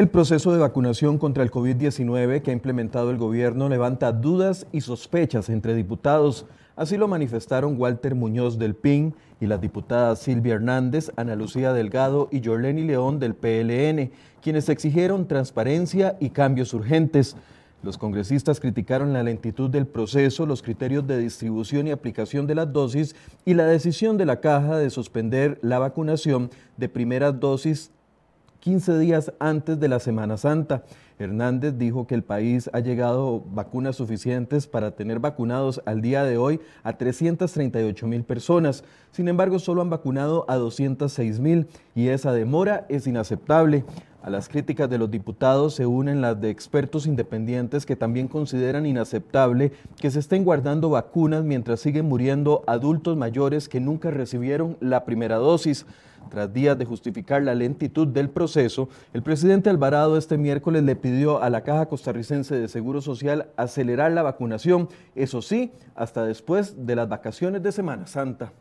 El proceso de vacunación contra el COVID-19 que ha implementado el gobierno levanta dudas y sospechas entre diputados. Así lo manifestaron Walter Muñoz del PIN y las diputadas Silvia Hernández, Ana Lucía Delgado y Jorleni León del PLN, quienes exigieron transparencia y cambios urgentes. Los congresistas criticaron la lentitud del proceso, los criterios de distribución y aplicación de las dosis y la decisión de la caja de suspender la vacunación de primeras dosis 15 días antes de la Semana Santa. Hernández dijo que el país ha llegado vacunas suficientes para tener vacunados al día de hoy a 338 mil personas. Sin embargo, solo han vacunado a 206 mil y esa demora es inaceptable. A las críticas de los diputados se unen las de expertos independientes que también consideran inaceptable que se estén guardando vacunas mientras siguen muriendo adultos mayores que nunca recibieron la primera dosis. Tras días de justificar la lentitud del proceso, el presidente Alvarado este miércoles le pidió a la Caja Costarricense de Seguro Social acelerar la vacunación, eso sí, hasta después de las vacaciones de Semana Santa.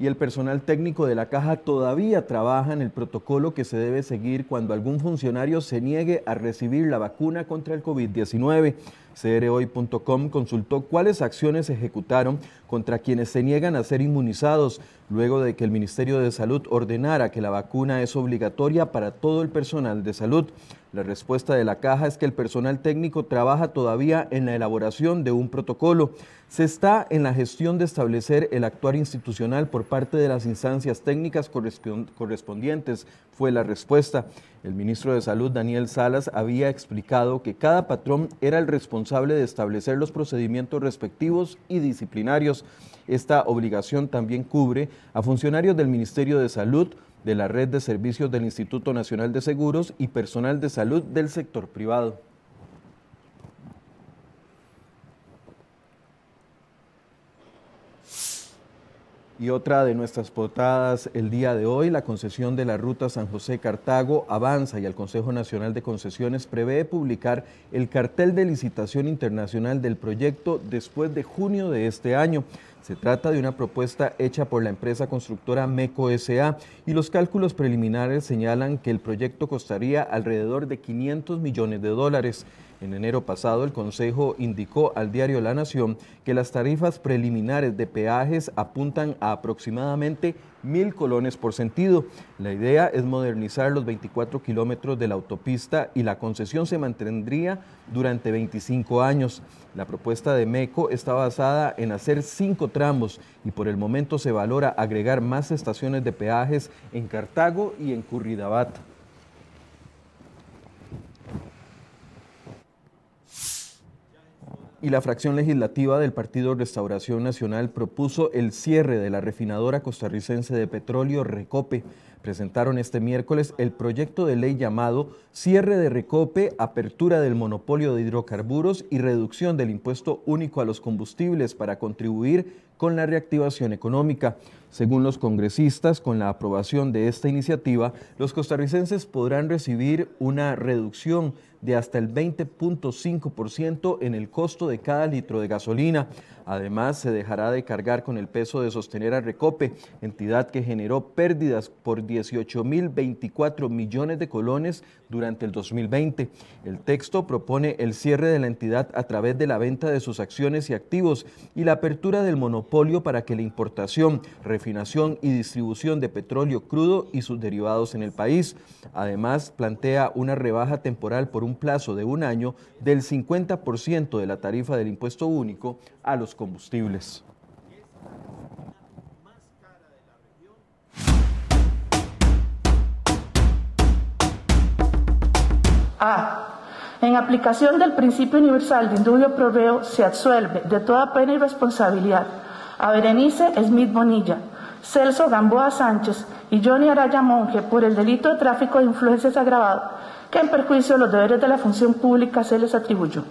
y el personal técnico de la caja todavía trabaja en el protocolo que se debe seguir cuando algún funcionario se niegue a recibir la vacuna contra el COVID-19. CROI.com consultó cuáles acciones se ejecutaron contra quienes se niegan a ser inmunizados luego de que el Ministerio de Salud ordenara que la vacuna es obligatoria para todo el personal de salud. La respuesta de la caja es que el personal técnico trabaja todavía en la elaboración de un protocolo. Se está en la gestión de establecer el actuar institucional por parte de las instancias técnicas correspondientes, fue la respuesta. El ministro de Salud, Daniel Salas, había explicado que cada patrón era el responsable de establecer los procedimientos respectivos y disciplinarios. Esta obligación también cubre a funcionarios del Ministerio de Salud, de la red de servicios del Instituto Nacional de Seguros y personal de salud del sector privado. Y otra de nuestras portadas el día de hoy, la concesión de la ruta San José-Cartago avanza y el Consejo Nacional de Concesiones prevé publicar el cartel de licitación internacional del proyecto después de junio de este año. Se trata de una propuesta hecha por la empresa constructora MECO SA y los cálculos preliminares señalan que el proyecto costaría alrededor de 500 millones de dólares. En enero pasado, el Consejo indicó al diario La Nación que las tarifas preliminares de peajes apuntan a aproximadamente mil colones por sentido. La idea es modernizar los 24 kilómetros de la autopista y la concesión se mantendría durante 25 años. La propuesta de MECO está basada en hacer cinco tramos y por el momento se valora agregar más estaciones de peajes en Cartago y en Curridabat. Y la fracción legislativa del Partido Restauración Nacional propuso el cierre de la refinadora costarricense de petróleo Recope. Presentaron este miércoles el proyecto de ley llamado Cierre de Recope, Apertura del Monopolio de Hidrocarburos y Reducción del Impuesto Único a los Combustibles para contribuir con la reactivación económica. Según los congresistas, con la aprobación de esta iniciativa, los costarricenses podrán recibir una reducción de hasta el 20.5% en el costo de cada litro de gasolina. Además, se dejará de cargar con el peso de sostener a Recope, entidad que generó pérdidas por 18.024 millones de colones durante el 2020. El texto propone el cierre de la entidad a través de la venta de sus acciones y activos y la apertura del monopolio para que la importación, refinación y distribución de petróleo crudo y sus derivados en el país. Además, plantea una rebaja temporal por un plazo de un año del 50% de la tarifa del impuesto único a los combustibles. A. En aplicación del principio universal de indubio proveo, se absuelve de toda pena y responsabilidad a Berenice Smith Bonilla, Celso Gamboa Sánchez y Johnny Araya Monge por el delito de tráfico de influencias agravado, que en perjuicio de los deberes de la función pública se les atribuyó.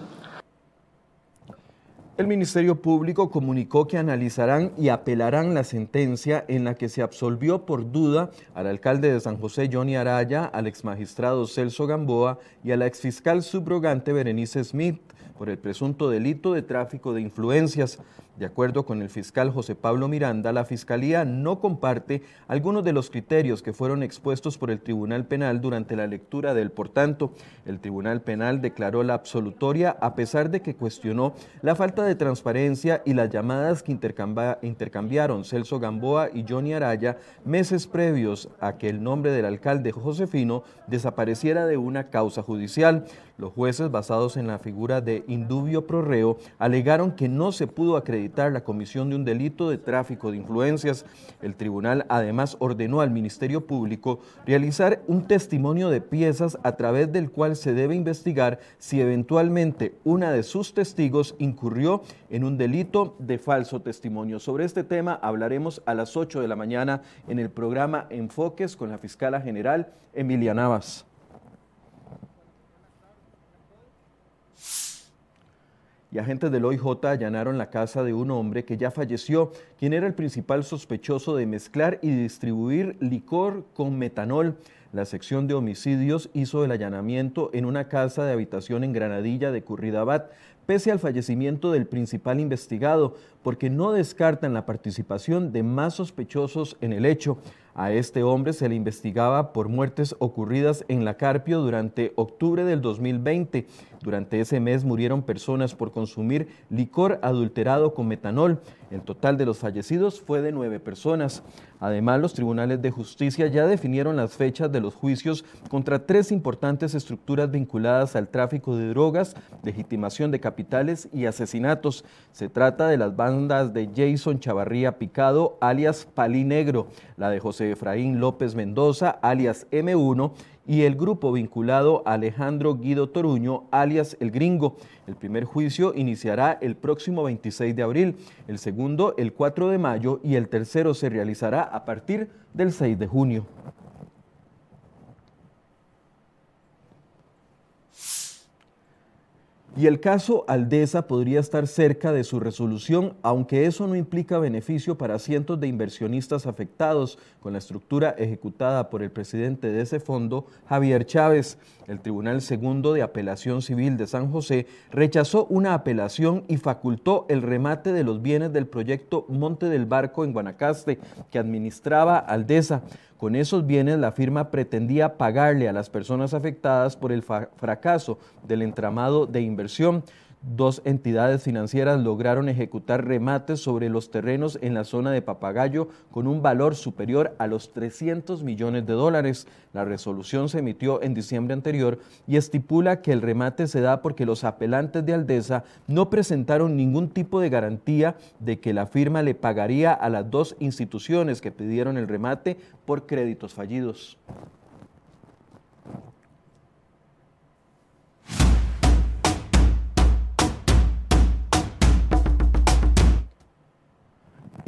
El Ministerio Público comunicó que analizarán y apelarán la sentencia en la que se absolvió por duda al alcalde de San José Johnny Araya, al exmagistrado Celso Gamboa y a la exfiscal subrogante Berenice Smith por el presunto delito de tráfico de influencias. De acuerdo con el fiscal José Pablo Miranda, la Fiscalía no comparte algunos de los criterios que fueron expuestos por el Tribunal Penal durante la lectura del por tanto. El Tribunal Penal declaró la absolutoria a pesar de que cuestionó la falta de transparencia y las llamadas que intercambiaron Celso Gamboa y Johnny Araya meses previos a que el nombre del alcalde Josefino desapareciera de una causa judicial. Los jueces, basados en la figura de indubio pro reo, alegaron que no se pudo acreditar la comisión de un delito de tráfico de influencias. El tribunal además ordenó al Ministerio Público realizar un testimonio de piezas a través del cual se debe investigar si eventualmente una de sus testigos incurrió en un delito de falso testimonio. Sobre este tema hablaremos a las 8 de la mañana en el programa Enfoques con la fiscala general Emilia Navas. Y agentes del OIJ allanaron la casa de un hombre que ya falleció, quien era el principal sospechoso de mezclar y distribuir licor con metanol. La sección de homicidios hizo el allanamiento en una casa de habitación en Granadilla de Curridabat, pese al fallecimiento del principal investigado, porque no descartan la participación de más sospechosos en el hecho. A este hombre se le investigaba por muertes ocurridas en la Carpio durante octubre del 2020. Durante ese mes murieron personas por consumir licor adulterado con metanol. El total de los fallecidos fue de nueve personas. Además, los tribunales de justicia ya definieron las fechas de los juicios contra tres importantes estructuras vinculadas al tráfico de drogas, legitimación de capitales y asesinatos. Se trata de las bandas de Jason Chavarría Picado, alias Palí Negro, la de José Efraín López Mendoza, alias M1, y el grupo vinculado a Alejandro Guido Toruño, alias El Gringo. El primer juicio iniciará el próximo 26 de abril, el segundo el 4 de mayo y el tercero se realizará a partir del 6 de junio. Y el caso Aldesa podría estar cerca de su resolución, aunque eso no implica beneficio para cientos de inversionistas afectados con la estructura ejecutada por el presidente de ese fondo, Javier Chávez. El Tribunal Segundo de Apelación Civil de San José rechazó una apelación y facultó el remate de los bienes del proyecto Monte del Barco en Guanacaste, que administraba Aldesa. Con esos bienes, la firma pretendía pagarle a las personas afectadas por el fracaso del entramado de inversión. Dos entidades financieras lograron ejecutar remates sobre los terrenos en la zona de Papagayo con un valor superior a los 300 millones de dólares. La resolución se emitió en diciembre anterior y estipula que el remate se da porque los apelantes de Aldesa no presentaron ningún tipo de garantía de que la firma le pagaría a las dos instituciones que pidieron el remate por créditos fallidos.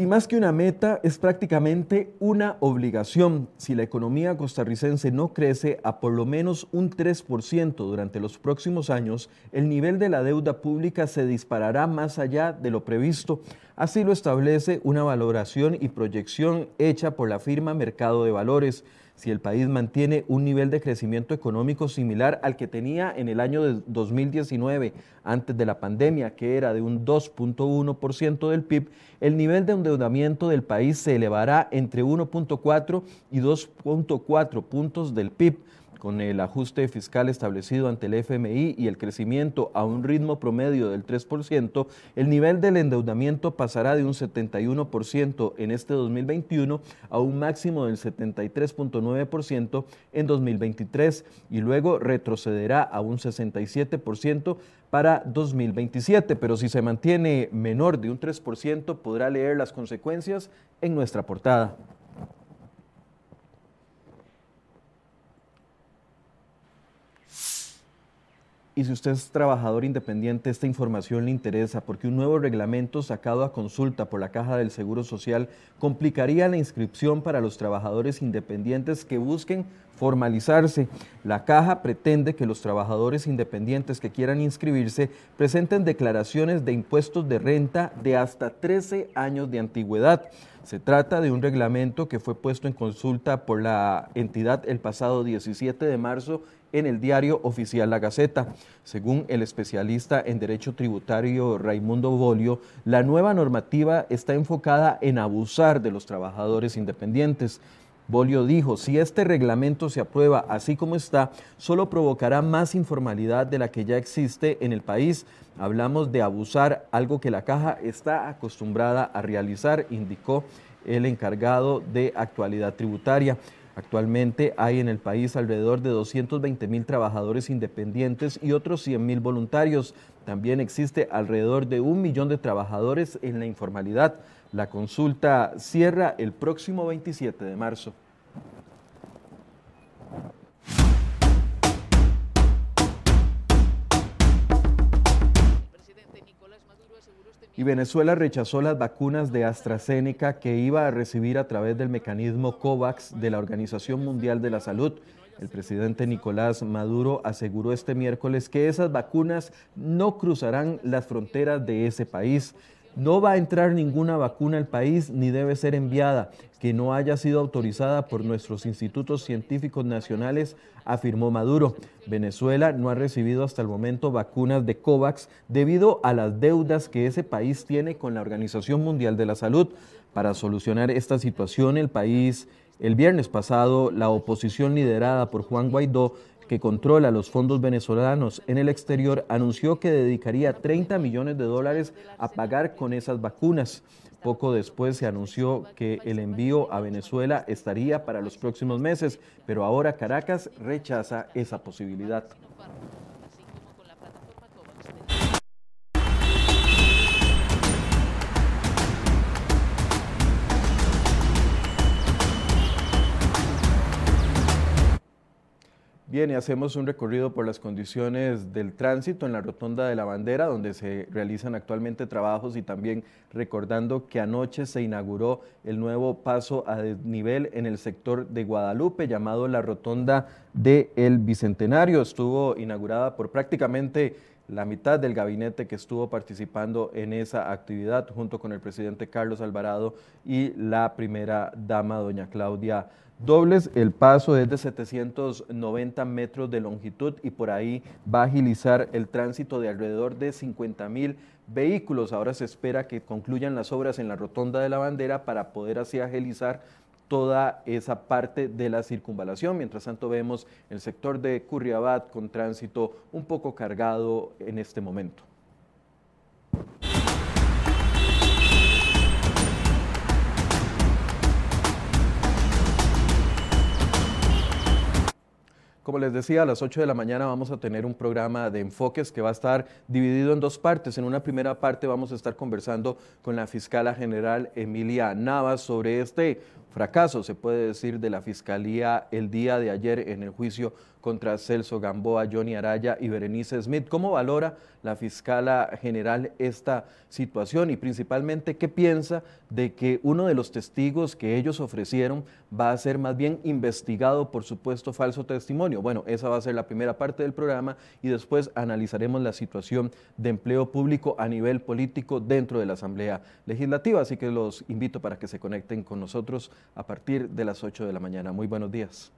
Y más que una meta, es prácticamente una obligación. Si la economía costarricense no crece a por lo menos un 3% durante los próximos años, el nivel de la deuda pública se disparará más allá de lo previsto. Así lo establece una valoración y proyección hecha por la firma Mercado de Valores si el país mantiene un nivel de crecimiento económico similar al que tenía en el año de 2019, antes de la pandemia, que era de un 2.1% del PIB, el nivel de endeudamiento del país se elevará entre 1.4 y 2.4 puntos del PIB con el ajuste fiscal establecido ante el FMI y el crecimiento a un ritmo promedio del 3%, el nivel del endeudamiento pasará de un 71% en este 2021 a un máximo del 73.9% en 2023 y luego retrocederá a un 67% para 2027, pero si se mantiene menor de un 3%, podrá leer las consecuencias en nuestra portada. Y si usted es trabajador independiente, esta información le interesa porque un nuevo reglamento sacado a consulta por la Caja del Seguro Social complicaría la inscripción para los trabajadores independientes que busquen formalizarse. La caja pretende que los trabajadores independientes que quieran inscribirse presenten declaraciones de impuestos de renta de hasta 13 años de antigüedad. Se trata de un reglamento que fue puesto en consulta por la entidad el pasado 17 de marzo en el diario oficial La Gaceta. Según el especialista en derecho tributario Raimundo Bolio, la nueva normativa está enfocada en abusar de los trabajadores independientes. Bolio dijo, si este reglamento se aprueba así como está, solo provocará más informalidad de la que ya existe en el país. Hablamos de abusar, algo que la caja está acostumbrada a realizar, indicó el encargado de actualidad tributaria. Actualmente hay en el país alrededor de 220 mil trabajadores independientes y otros 100 mil voluntarios. También existe alrededor de un millón de trabajadores en la informalidad. La consulta cierra el próximo 27 de marzo. Y Venezuela rechazó las vacunas de AstraZeneca que iba a recibir a través del mecanismo COVAX de la Organización Mundial de la Salud. El presidente Nicolás Maduro aseguró este miércoles que esas vacunas no cruzarán las fronteras de ese país. No va a entrar ninguna vacuna al país ni debe ser enviada que no haya sido autorizada por nuestros institutos científicos nacionales, afirmó Maduro. Venezuela no ha recibido hasta el momento vacunas de COVAX debido a las deudas que ese país tiene con la Organización Mundial de la Salud. Para solucionar esta situación, el país, el viernes pasado, la oposición liderada por Juan Guaidó que controla los fondos venezolanos en el exterior, anunció que dedicaría 30 millones de dólares a pagar con esas vacunas. Poco después se anunció que el envío a Venezuela estaría para los próximos meses, pero ahora Caracas rechaza esa posibilidad. Bien, y hacemos un recorrido por las condiciones del tránsito en la Rotonda de la Bandera, donde se realizan actualmente trabajos y también recordando que anoche se inauguró el nuevo paso a desnivel en el sector de Guadalupe, llamado la Rotonda del el Bicentenario. Estuvo inaugurada por prácticamente la mitad del gabinete que estuvo participando en esa actividad junto con el presidente Carlos Alvarado y la primera dama, doña Claudia Dobles, el paso es de 790 metros de longitud y por ahí va a agilizar el tránsito de alrededor de 50 mil vehículos. Ahora se espera que concluyan las obras en la rotonda de la bandera para poder así agilizar toda esa parte de la circunvalación. Mientras tanto vemos el sector de Curriabat con tránsito un poco cargado en este momento. Como les decía, a las 8 de la mañana vamos a tener un programa de enfoques que va a estar dividido en dos partes. En una primera parte vamos a estar conversando con la fiscala general Emilia Navas sobre este fracaso, se puede decir, de la Fiscalía el día de ayer en el juicio contra Celso Gamboa, Johnny Araya y Berenice Smith. ¿Cómo valora la fiscala general esta situación y principalmente qué piensa de que uno de los testigos que ellos ofrecieron va a ser más bien investigado por supuesto falso testimonio? Bueno, esa va a ser la primera parte del programa y después analizaremos la situación de empleo público a nivel político dentro de la Asamblea Legislativa, así que los invito para que se conecten con nosotros a partir de las 8 de la mañana. Muy buenos días.